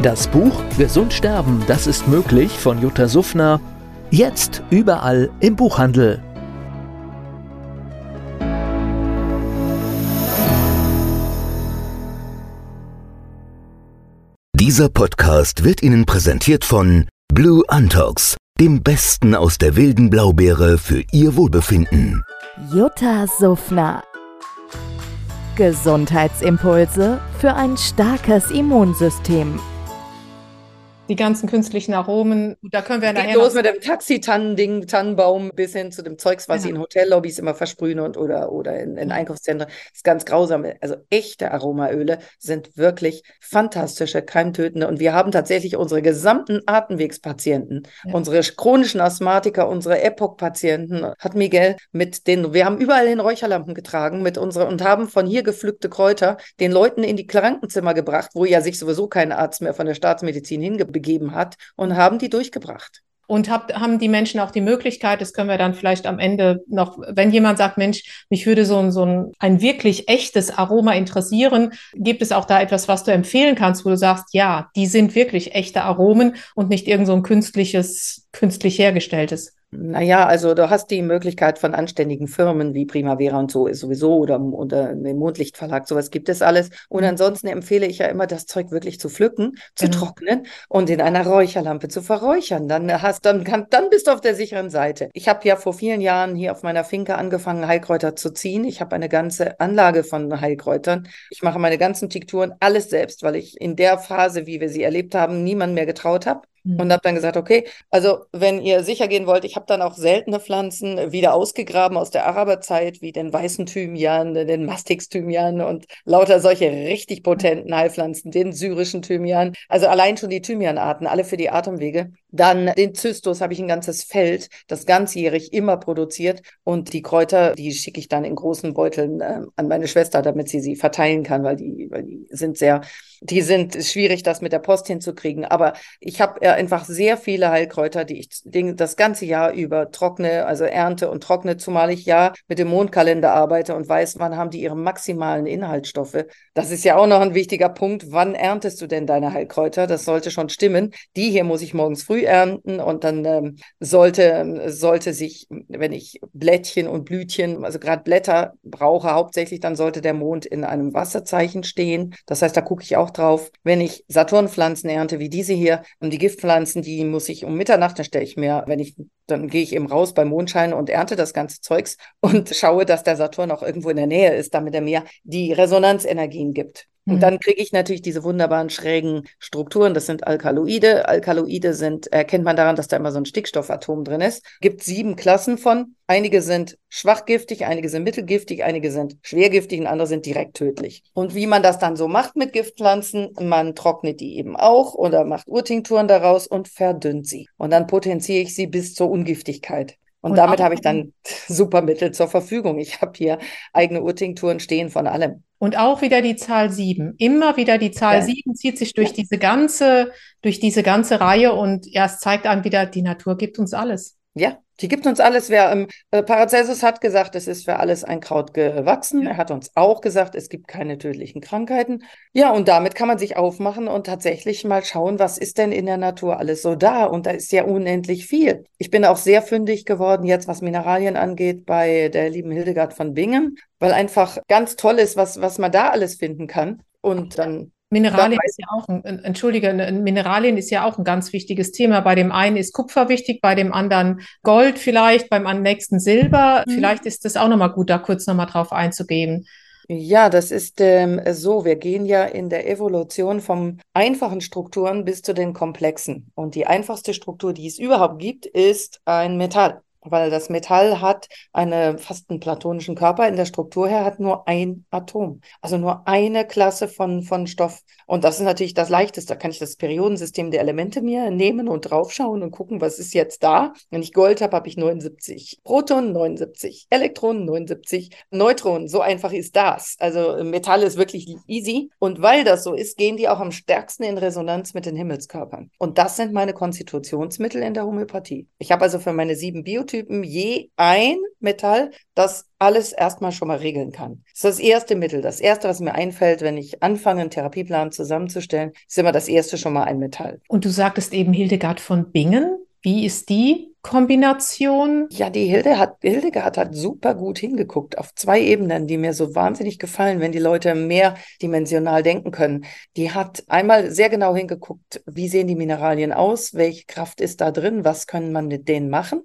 Das Buch Gesund sterben, das ist möglich von Jutta Suffner. Jetzt überall im Buchhandel. Dieser Podcast wird Ihnen präsentiert von Blue Antox, dem Besten aus der wilden Blaubeere für Ihr Wohlbefinden. Jutta Suffner. Gesundheitsimpulse für ein starkes Immunsystem die ganzen künstlichen Aromen. Da können wir Geht nachher. los mit dem Taxi-Tannending, Tannenbaum bis hin zu dem Zeugs, was Genau. sie in Hotellobbys immer versprühen und oder, oder in, in Einkaufszentren. Das ist ganz grausam. Also echte Aromaöle sind wirklich fantastische, keimtötende. Und wir haben tatsächlich unsere gesamten Atemwegspatienten, Ja. unsere chronischen Asthmatiker, unsere EPOC-Patienten, hat Miguel mit den, wir haben überall hin Räucherlampen getragen mit unsere und haben von hier gepflückte Kräuter den Leuten in die Krankenzimmer gebracht, wo ja sich sowieso kein Arzt mehr von der Staatsmedizin hingebegeben hat und haben die durchgebracht. Und habt, haben die Menschen auch die Möglichkeit, das können wir dann vielleicht am Ende noch, wenn jemand sagt, Mensch, mich würde so ein, so ein, ein wirklich echtes Aroma interessieren, gibt es auch da etwas, was du empfehlen kannst, wo du sagst, ja, die sind wirklich echte Aromen und nicht irgend so ein künstliches, künstlich hergestelltes. Naja, also du hast die Möglichkeit von anständigen Firmen wie Primavera und so ist sowieso oder, oder dem Mondlichtverlag, sowas gibt es alles. Und Mhm. ansonsten empfehle ich ja immer, das Zeug wirklich zu pflücken, zu Genau. trocknen und in einer Räucherlampe zu verräuchern. Dann hast, dann kann, dann bist du auf der sicheren Seite. Ich habe ja vor vielen Jahren hier auf meiner Finke angefangen, Heilkräuter zu ziehen. Ich habe eine ganze Anlage von Heilkräutern. Ich mache meine ganzen Tinkturen alles selbst, weil ich in der Phase, wie wir sie erlebt haben, niemand mehr getraut habe. Mhm. Und habe dann gesagt, okay, also wenn ihr sicher gehen wollt, ich habe dann auch seltene Pflanzen wieder ausgegraben aus der Araberzeit, wie den weißen Thymian, den Mastix-Thymian und lauter solche richtig potenten Heilpflanzen, den syrischen Thymian. Also allein schon die Thymianarten, alle für die Atemwege. Dann den Zystus habe ich ein ganzes Feld, das ganzjährig immer produziert. Und die Kräuter, die schicke ich dann in großen Beuteln äh, an meine Schwester, damit sie sie verteilen kann, weil die, weil die sind sehr, die sind schwierig, das mit der Post hinzukriegen. Aber ich habe äh, einfach sehr viele Heilkräuter, die ich das ganze Jahr über trockne, also ernte und trockne, zumal ich ja mit dem Mondkalender arbeite und weiß, wann haben die ihre maximalen Inhaltsstoffe. Das ist ja auch noch ein wichtiger Punkt. Wann erntest du denn deine Heilkräuter? Das sollte schon stimmen. Die hier muss ich morgens früh ernten und dann ähm, sollte, sollte sich, wenn ich Blättchen und Blütchen, also gerade Blätter brauche hauptsächlich, dann sollte der Mond in einem Wasserzeichen stehen. Das heißt, da gucke ich auch drauf. Wenn ich Saturnpflanzen ernte, wie diese hier, und die Giftpflanzen, die muss ich um Mitternacht, dann stelle ich mir, wenn ich, dann gehe ich eben raus bei Mondschein und ernte das ganze Zeugs und schaue, dass der Saturn auch irgendwo in der Nähe ist, damit er mir die Resonanzenergien gibt. Und Mhm. dann kriege ich natürlich diese wunderbaren schrägen Strukturen. Das sind Alkaloide. Alkaloide sind, erkennt man daran, dass da immer so ein Stickstoffatom drin ist. Gibt sieben Klassen von. Einige sind schwachgiftig, einige sind mittelgiftig, einige sind schwergiftig und andere sind direkt tödlich. Und wie man das dann so macht mit Giftpflanzen, man trocknet die eben auch oder macht Urtinkturen daraus und verdünnt sie. Und dann potenziere ich sie bis zur Ungiftigkeit. Und, Und damit habe ich dann super Mittel zur Verfügung. Ich habe hier eigene Urtinkturen stehen von allem. Und auch wieder die Zahl sieben. Immer wieder die Zahl Ja. sieben zieht sich durch Ja. diese ganze, durch diese ganze Reihe und ja, es zeigt einem wieder, die Natur gibt uns alles. Ja, die gibt uns alles. Wer, ähm, äh, Paracelsus hat gesagt, es ist für alles ein Kraut gewachsen. Er hat uns auch gesagt, es gibt keine tödlichen Krankheiten. Ja, und damit kann man sich aufmachen und tatsächlich mal schauen, was ist denn in der Natur alles so da? Und da ist ja unendlich viel. Ich bin auch sehr fündig geworden jetzt, was Mineralien angeht, bei der lieben Hildegard von Bingen, weil einfach ganz toll ist, was, was man da alles finden kann. Und dann Mineralien ist ja auch ein, entschuldige, Mineralien ist ja auch ein ganz wichtiges Thema. Bei dem einen ist Kupfer wichtig, bei dem anderen Gold vielleicht, beim nächsten Silber. Mhm. Vielleicht ist es auch nochmal gut, da kurz nochmal drauf einzugehen. Ja, das ist ähm, so. Wir gehen ja in der Evolution vom einfachen Strukturen bis zu den komplexen. Und die einfachste Struktur, die es überhaupt gibt, ist ein Metall. Weil das Metall hat eine fast einen platonischen Körper in der Struktur her, hat nur ein Atom. Also nur eine Klasse von, von Stoff. Und das ist natürlich das Leichteste. Da kann ich das Periodensystem der Elemente mir nehmen und draufschauen und gucken, was ist jetzt da. Wenn ich Gold habe, habe ich 79 Protonen, 79 Elektronen, 79 Neutronen. So einfach ist das. Also Metall ist wirklich easy. Und weil das so ist, gehen die auch am stärksten in Resonanz mit den Himmelskörpern. Und das sind meine Konstitutionsmittel in der Homöopathie. Ich habe also für meine sieben Biotypen je ein Metall, das alles erstmal schon mal regeln kann. Das ist das erste Mittel. Das erste, was mir einfällt, wenn ich anfange, einen Therapieplan zusammenzustellen, ist immer das erste schon mal ein Metall. Und du sagtest eben Hildegard von Bingen. Wie ist die Kombination? Ja, die Hilde hat, Hildegard hat super gut hingeguckt auf zwei Ebenen, die mir so wahnsinnig gefallen, wenn die Leute mehrdimensional denken können. Die hat einmal sehr genau hingeguckt, wie sehen die Mineralien aus, welche Kraft ist da drin, was können man mit denen machen.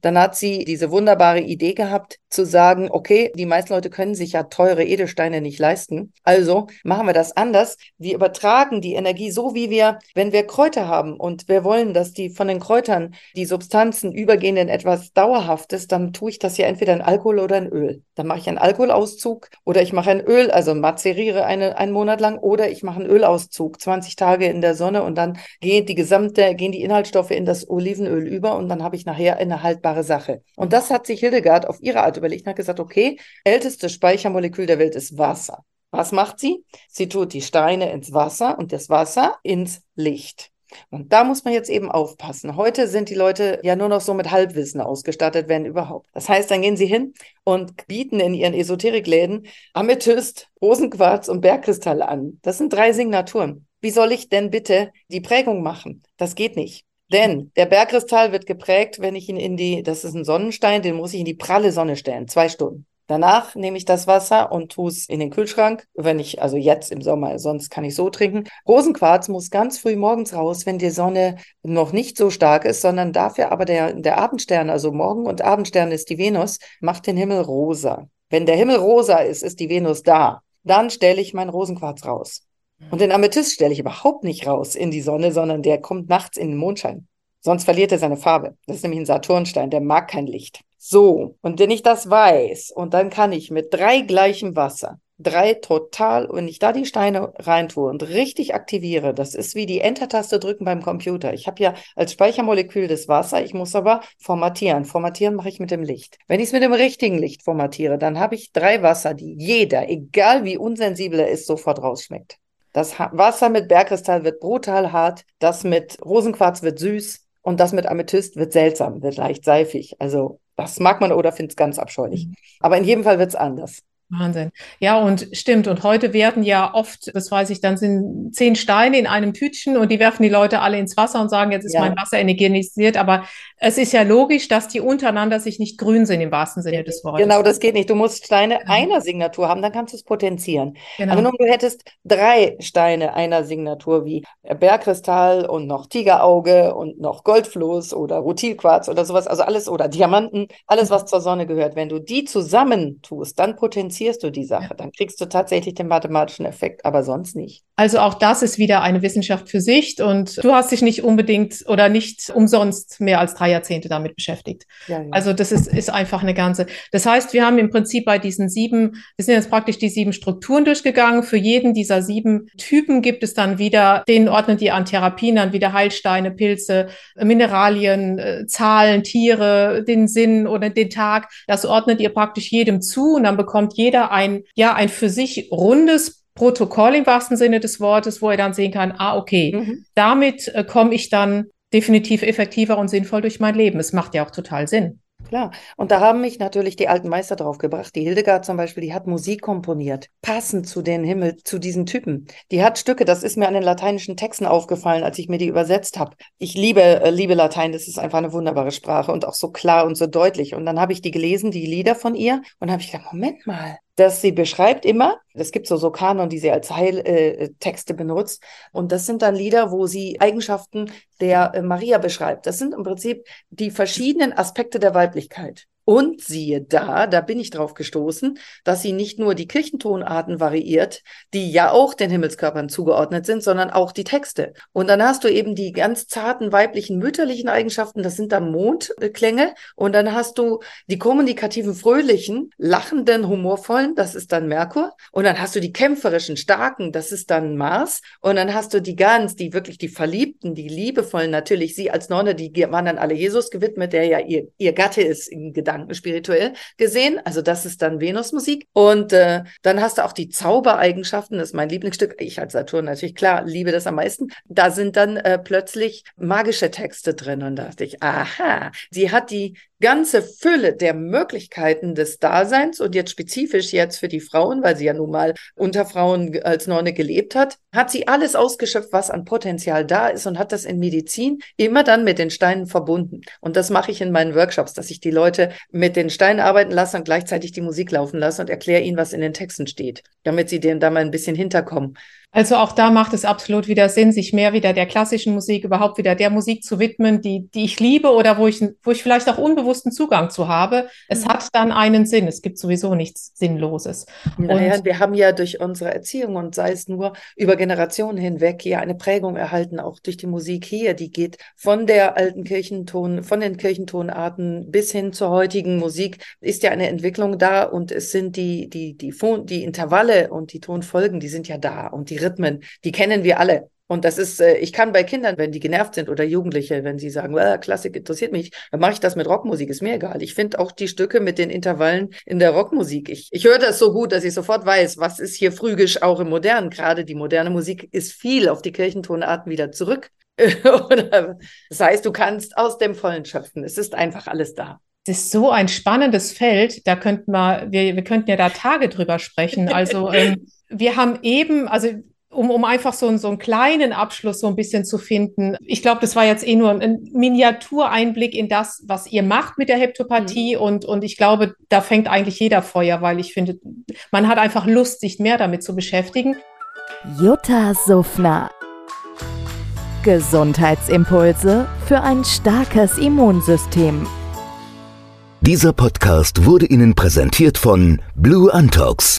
Dann hat sie diese wunderbare Idee gehabt, zu sagen, okay, die meisten Leute können sich ja teure Edelsteine nicht leisten. Also machen wir das anders. Wir übertragen die Energie so, wie wir, wenn wir Kräuter haben und wir wollen, dass die von den Kräutern die Substanz Substanzen übergehen in etwas Dauerhaftes, dann tue ich das ja entweder in Alkohol oder in Öl. Dann mache ich einen Alkoholauszug oder ich mache ein Öl, also mazeriere eine, einen Monat lang oder ich mache einen Ölauszug, 20 Tage in der Sonne und dann geht die gesamte, gehen die Inhaltsstoffe in das Olivenöl über und dann habe ich nachher eine haltbare Sache. Und das hat sich Hildegard auf ihre Art überlegt und hat gesagt, okay, ältestes Speichermolekül der Welt ist Wasser. Was macht sie? Sie tut die Steine ins Wasser und das Wasser ins Licht. Und da muss man jetzt eben aufpassen. Heute sind die Leute ja nur noch so mit Halbwissen ausgestattet, wenn überhaupt. Das heißt, dann gehen sie hin und bieten in ihren Esoterikläden Amethyst, Rosenquarz und Bergkristall an. Das sind drei Signaturen. Wie soll ich denn bitte die Prägung machen? Das geht nicht. Denn der Bergkristall wird geprägt, wenn ich ihn in die, das ist ein Sonnenstein, den muss ich in die pralle Sonne stellen, zwei Stunden. Danach nehme ich das Wasser und tue es in den Kühlschrank, wenn ich, also jetzt im Sommer, sonst kann ich so trinken. Rosenquarz muss ganz früh morgens raus, wenn die Sonne noch nicht so stark ist, sondern dafür aber der, der Abendstern, also Morgen- und Abendstern ist die Venus, macht den Himmel rosa. Wenn der Himmel rosa ist, ist die Venus da. Dann stelle ich meinen Rosenquarz raus. Und den Amethyst stelle ich überhaupt nicht raus in die Sonne, sondern der kommt nachts in den Mondschein. Sonst verliert er seine Farbe. Das ist nämlich ein Saturnstein, der mag kein Licht. So, und wenn ich das weiß, und dann kann ich mit drei gleichem Wasser, drei total, wenn ich da die Steine reintue und richtig aktiviere, das ist wie die Enter-Taste drücken beim Computer. Ich habe ja als Speichermolekül das Wasser, ich muss aber formatieren. Formatieren mache ich mit dem Licht. Wenn ich es mit dem richtigen Licht formatiere, dann habe ich drei Wasser, die jeder, egal wie unsensibel er ist, sofort rausschmeckt. Das Wasser mit Bergkristall wird brutal hart, das mit Rosenquarz wird süß, und das mit Amethyst wird seltsam, wird leicht seifig. Also das mag man oder findet es ganz abscheulich. Mhm. Aber in jedem Fall wird es anders. Wahnsinn. Ja, und stimmt. Und heute werden ja oft, das weiß ich, dann sind zehn Steine in einem Tütchen und die werfen die Leute alle ins Wasser und sagen, jetzt ist ja. mein Wasser energisiert. Aber es ist ja logisch, dass die untereinander sich nicht grün sind im wahrsten Sinne des Wortes. Genau, das geht nicht. Du musst Steine ja. einer Signatur haben, dann kannst du es potenzieren. Genau. Aber nun, du hättest drei Steine einer Signatur wie Bergkristall und noch Tigerauge und noch Goldfloß oder Rutilquarz oder sowas, also alles oder Diamanten, alles, was zur Sonne gehört. Wenn du die zusammentust, dann potenzierst differenzierst du die Sache. Ja. Dann kriegst du tatsächlich den mathematischen Effekt, aber sonst nicht. Also auch das ist wieder eine Wissenschaft für sich und du hast dich nicht unbedingt oder nicht umsonst mehr als drei Jahrzehnte damit beschäftigt. Ja, ja. Also das ist, ist einfach eine ganze. Das heißt, wir haben im Prinzip bei diesen sieben, wir sind jetzt praktisch die sieben Strukturen durchgegangen. Für jeden dieser sieben Typen gibt es dann wieder, den ordnen die an Therapien dann wieder Heilsteine, Pilze, Mineralien, äh, Zahlen, Tiere, den Sinn oder den Tag. Das ordnet ihr praktisch jedem zu und dann bekommt jeder jeder ein, ja, ein für sich rundes Protokoll im wahrsten Sinne des Wortes, wo er dann sehen kann, ah, okay, mhm. damit äh, komme ich dann definitiv effektiver und sinnvoll durch mein Leben. Es macht ja auch total Sinn. Klar. Und da haben mich natürlich die alten Meister drauf gebracht. Die Hildegard zum Beispiel, die hat Musik komponiert, passend zu den Himmel, zu diesen Typen. Die hat Stücke, das ist mir an den lateinischen Texten aufgefallen, als ich mir die übersetzt habe. Ich liebe, äh, liebe Latein, das ist einfach eine wunderbare Sprache und auch so klar und so deutlich. Und dann habe ich die gelesen, die Lieder von ihr, und habe ich gedacht, Moment mal, dass sie beschreibt immer, es gibt so so Kanon, die sie als Heiltexte äh, benutzt. Und das sind dann Lieder, wo sie Eigenschaften der äh, Maria beschreibt. Das sind im Prinzip die verschiedenen Aspekte der Weiblichkeit. Und siehe da, da bin ich drauf gestoßen, dass sie nicht nur die Kirchentonarten variiert, die ja auch den Himmelskörpern zugeordnet sind, sondern auch die Texte. Und dann hast du eben die ganz zarten weiblichen mütterlichen Eigenschaften, das sind dann Mondklänge. Und dann hast du die kommunikativen, fröhlichen, lachenden, humorvollen, das ist dann Merkur. Und dann hast du die kämpferischen, starken, das ist dann Mars. Und dann hast du die ganz, die wirklich die Verliebten, die liebevollen, natürlich sie als Nonne, die waren dann alle Jesus gewidmet, der ja ihr, ihr Gatte ist in Gedanken spirituell gesehen. Also das ist dann Venusmusik. Und äh, dann hast du auch die Zaubereigenschaften, das ist mein Lieblingsstück. Ich als Saturn natürlich klar liebe das am meisten. Da sind dann äh, plötzlich magische Texte drin und da dachte ich, aha, sie hat die ganze Fülle der Möglichkeiten des Daseins und jetzt spezifisch jetzt für die Frauen, weil sie ja nun mal unter Frauen als Nonne gelebt hat, hat sie alles ausgeschöpft, was an Potenzial da ist und hat das in Medizin immer dann mit den Steinen verbunden. Und das mache ich in meinen Workshops, dass ich die Leute mit den Steinen arbeiten lasse und gleichzeitig die Musik laufen lasse und erkläre ihnen, was in den Texten steht, damit sie denen da mal ein bisschen hinterkommen. Also auch da macht es absolut wieder Sinn, sich mehr wieder der klassischen Musik, überhaupt wieder der Musik zu widmen, die, die ich liebe oder wo ich, wo ich vielleicht auch unbewussten Zugang zu habe. Es mhm. hat dann einen Sinn. Es gibt sowieso nichts Sinnloses. Naja, und wir haben ja durch unsere Erziehung und sei es nur über Generationen hinweg ja eine Prägung erhalten, auch durch die Musik hier. Die geht von der alten Kirchenton, von den Kirchentonarten bis hin zur heutigen Musik ist ja eine Entwicklung da und es sind die, die, die, die Intervalle und die Tonfolgen, die sind ja da und die Rhythmen, die kennen wir alle. Und das ist, äh, ich kann bei Kindern, wenn die genervt sind oder Jugendliche, wenn sie sagen, well, Klassik interessiert mich, dann mache ich das mit Rockmusik, ist mir egal. Ich finde auch die Stücke mit den Intervallen in der Rockmusik. Ich, ich höre das so gut, dass ich sofort weiß, was ist hier phrygisch auch im Modernen. Gerade die moderne Musik ist viel auf die Kirchentonarten wieder zurück. das heißt, du kannst aus dem Vollen schöpfen. Es ist einfach alles da. Es ist so ein spannendes Feld, da könnten wir, wir, wir könnten ja da Tage drüber sprechen. Also ähm, wir haben eben, also um, um einfach so, so einen kleinen Abschluss so ein bisschen zu finden. Ich glaube, das war jetzt eh nur ein Miniatureinblick in das, was ihr macht mit der Heptopathie. Mhm. Und, und ich glaube, da fängt eigentlich jeder Feuer, weil ich finde, man hat einfach Lust, sich mehr damit zu beschäftigen. Jutta Suffner. Gesundheitsimpulse für ein starkes Immunsystem. Dieser Podcast wurde Ihnen präsentiert von Blue Antox